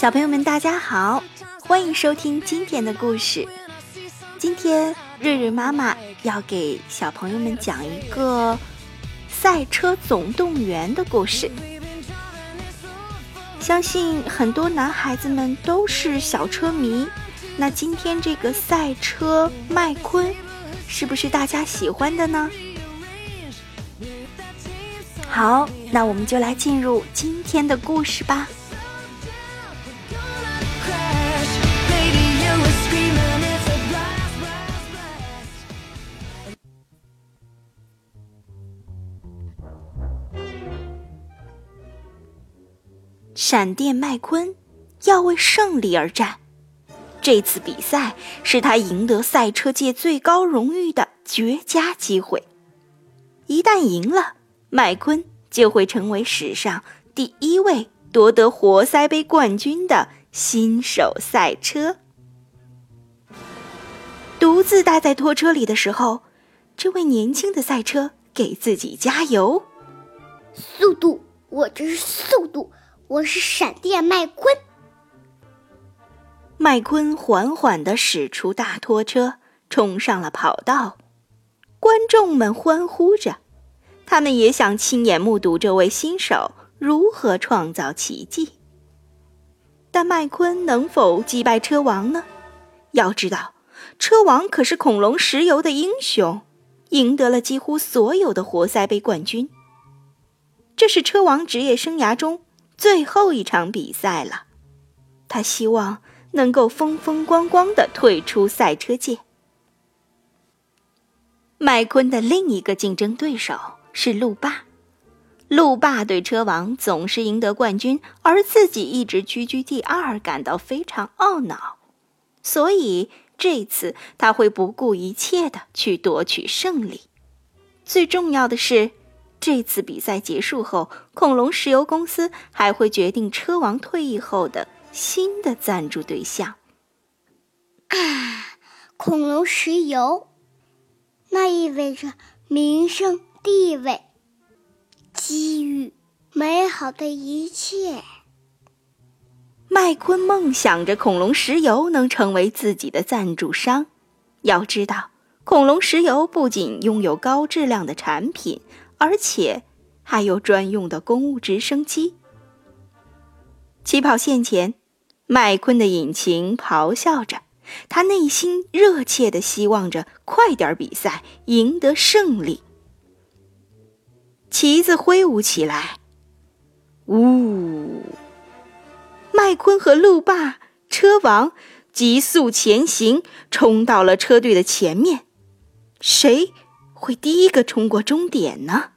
小朋友们，大家好，欢迎收听今天的故事。今天瑞瑞妈妈要给小朋友们讲一个《赛车总动员》的故事。相信很多男孩子们都是小车迷，那今天这个赛车麦昆，是不是大家喜欢的呢？好，那我们就来进入今天的故事吧。闪电麦昆要为胜利而战，这次比赛是他赢得赛车界最高荣誉的绝佳机会。一旦赢了，麦昆就会成为史上第一位夺得活塞杯冠军的新手赛车。独自待在拖车里的时候，这位年轻的赛车给自己加油：速度，我这是速度。我是闪电麦昆。麦昆缓缓地驶出大拖车，冲上了跑道。观众们欢呼着，他们也想亲眼目睹这位新手如何创造奇迹。但麦昆能否击败车王呢？要知道，车王可是恐龙石油的英雄，赢得了几乎所有的活塞杯冠军。这是车王职业生涯中。最后一场比赛了，他希望能够风风光光的退出赛车界。麦昆的另一个竞争对手是路霸，路霸对车王总是赢得冠军，而自己一直居居第二，感到非常懊恼，所以这次他会不顾一切的去夺取胜利。最重要的是。这次比赛结束后，恐龙石油公司还会决定车王退役后的新的赞助对象。啊，恐龙石油，那意味着名声、地位、机遇、美好的一切。麦昆梦想着恐龙石油能成为自己的赞助商。要知道，恐龙石油不仅拥有高质量的产品。而且还有专用的公务直升机。起跑线前，麦昆的引擎咆哮着，他内心热切的希望着快点比赛，赢得胜利。旗子挥舞起来，呜！麦昆和路霸车王急速前行，冲到了车队的前面。谁？会第一个冲过终点呢？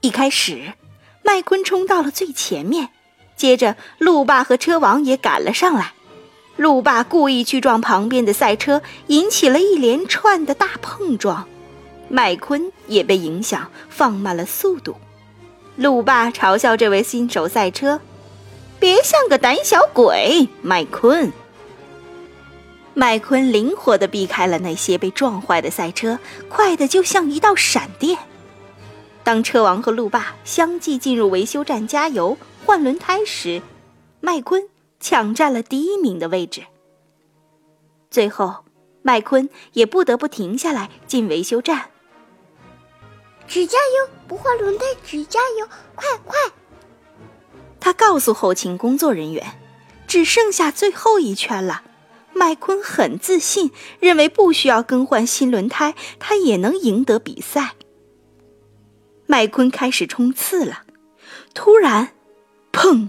一开始，麦昆冲到了最前面，接着路霸和车王也赶了上来。路霸故意去撞旁边的赛车，引起了一连串的大碰撞。麦昆也被影响，放慢了速度。路霸嘲笑这位新手赛车：“别像个胆小鬼，麦昆。”麦昆灵活地避开了那些被撞坏的赛车，快得就像一道闪电。当车王和路霸相继进入维修站加油换轮胎时，麦昆抢占了第一名的位置。最后，麦昆也不得不停下来进维修站。只加油不换轮胎，只加油，快快！他告诉后勤工作人员：“只剩下最后一圈了。”麦昆很自信，认为不需要更换新轮胎，他也能赢得比赛。麦昆开始冲刺了，突然，砰！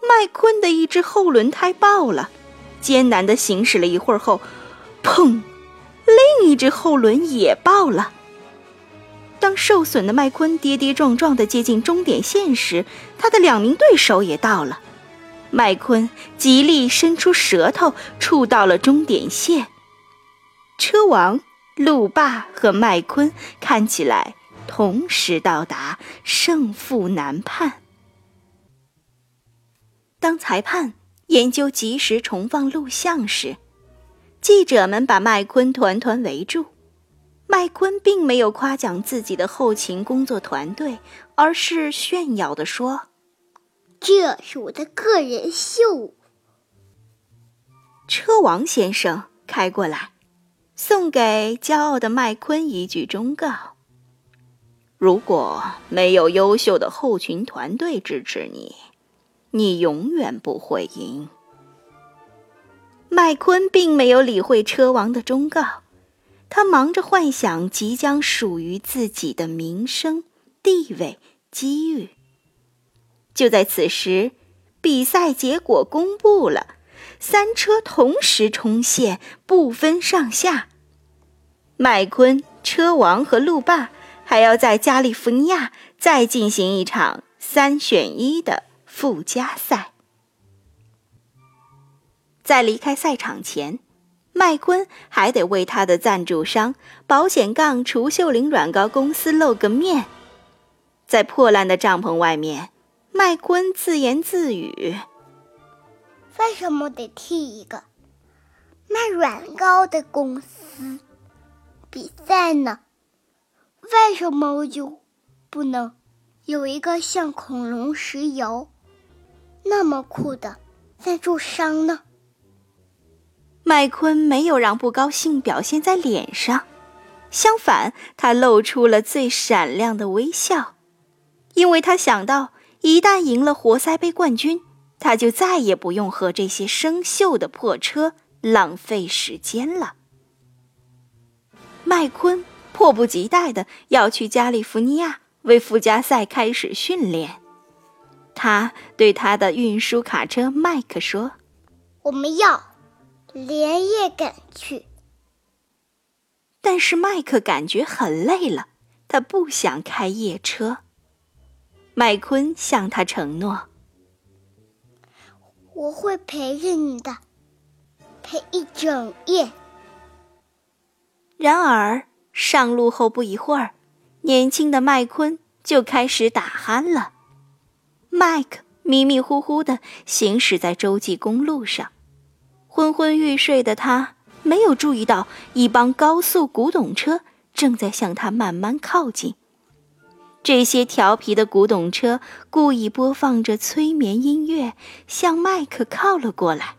麦昆的一只后轮胎爆了。艰难的行驶了一会儿后，砰！另一只后轮也爆了。当受损的麦昆跌跌撞撞的接近终点线时，他的两名对手也到了。麦昆极力伸出舌头，触到了终点线。车王、路霸和麦昆看起来同时到达，胜负难判。当裁判研究及时重放录像时，记者们把麦昆团团围住。麦昆并没有夸奖自己的后勤工作团队，而是炫耀地说：“这是我的个人秀。”车王先生开过来，送给骄傲的麦昆一句忠告：“如果没有优秀的后勤团队支持你，你永远不会赢。”麦昆并没有理会车王的忠告。他忙着幻想即将属于自己的名声、地位、机遇。就在此时，比赛结果公布了，三车同时冲线，不分上下。麦昆、车王和路霸还要在加利福尼亚再进行一场三选一的附加赛。在离开赛场前。麦昆还得为他的赞助商保险杠除锈灵软膏公司露个面。在破烂的帐篷外面，麦昆自言自语：“为什么得替一个卖软膏的公司比赛呢？为什么我就不能有一个像恐龙石油那么酷的赞助商呢？”麦昆没有让不高兴表现在脸上，相反，他露出了最闪亮的微笑，因为他想到，一旦赢了活塞杯冠军，他就再也不用和这些生锈的破车浪费时间了。麦昆迫不及待的要去加利福尼亚为附加赛开始训练，他对他的运输卡车麦克说：“我们要。”连夜赶去，但是麦克感觉很累了，他不想开夜车。麦昆向他承诺：“我会陪着你的，陪一整夜。”然而上路后不一会儿，年轻的麦昆就开始打鼾了。麦克迷迷糊糊的行驶在洲际公路上。昏昏欲睡的他没有注意到，一帮高速古董车正在向他慢慢靠近。这些调皮的古董车故意播放着催眠音乐，向麦克靠了过来。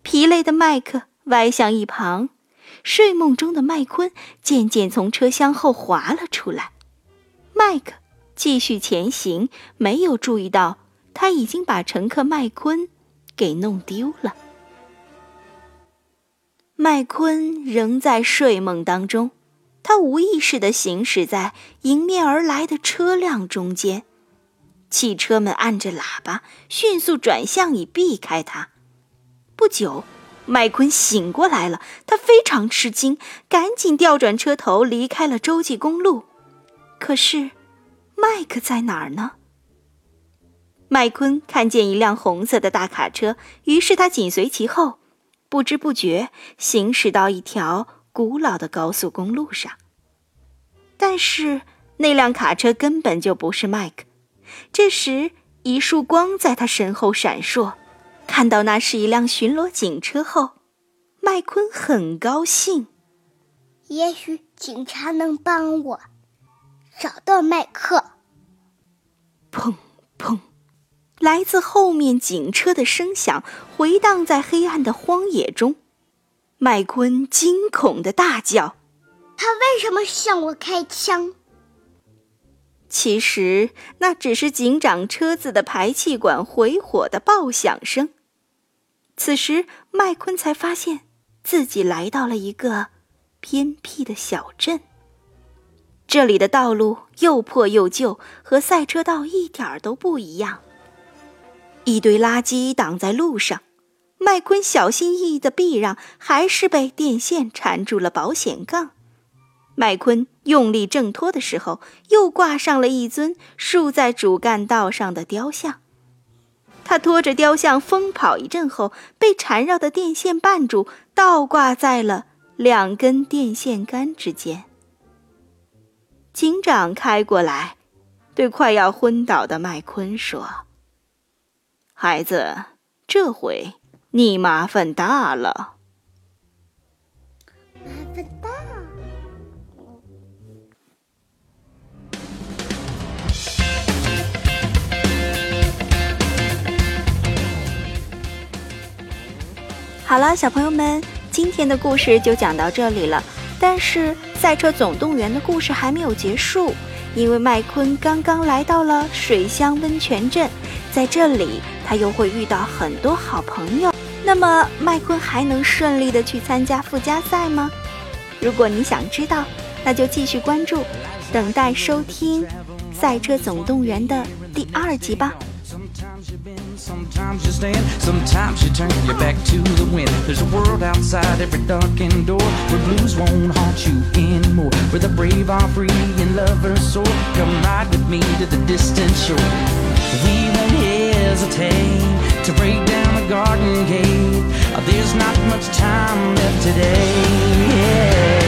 疲累的麦克歪向一旁，睡梦中的麦昆渐渐从车厢后滑了出来。麦克继续前行，没有注意到他已经把乘客麦昆给弄丢了。麦昆仍在睡梦当中，他无意识地行驶在迎面而来的车辆中间，汽车们按着喇叭，迅速转向以避开他。不久，麦昆醒过来了，他非常吃惊，赶紧调转车头离开了洲际公路。可是，麦克在哪儿呢？麦昆看见一辆红色的大卡车，于是他紧随其后。不知不觉行驶到一条古老的高速公路上，但是那辆卡车根本就不是麦克。这时，一束光在他身后闪烁，看到那是一辆巡逻警车后，麦昆很高兴。也许警察能帮我找到麦克。砰砰。来自后面警车的声响回荡在黑暗的荒野中，麦昆惊恐的大叫：“他为什么向我开枪？”其实那只是警长车子的排气管回火的爆响声。此时，麦昆才发现自己来到了一个偏僻的小镇，这里的道路又破又旧，和赛车道一点儿都不一样。一堆垃圾挡在路上，麦昆小心翼翼的避让，还是被电线缠住了保险杠。麦昆用力挣脱的时候，又挂上了一尊竖在主干道上的雕像。他拖着雕像疯跑一阵后，被缠绕的电线绊住，倒挂在了两根电线杆之间。警长开过来，对快要昏倒的麦昆说。孩子，这回你麻烦大了。麻烦大好了小朋友们今天的故事就讲到这里了。但是赛车总动员的故事还没有结束因为麦昆刚刚来到了水乡温泉镇在这里他又会遇到很多好朋友。那么麦昆还能顺利的去参加附加赛吗？如果你想知道，那就继续关注，等待收听《赛车总动员》的第二集吧。Sometimes you bend, sometimes you stand, sometimes you turn your back to the wind. There's a world outside every darkened door where blues won't haunt you anymore. Where the brave are free and lovers soar. Come ride with me to the distant shore. We won't hesitate to break down garden gate. There's not much time left today. Yeah.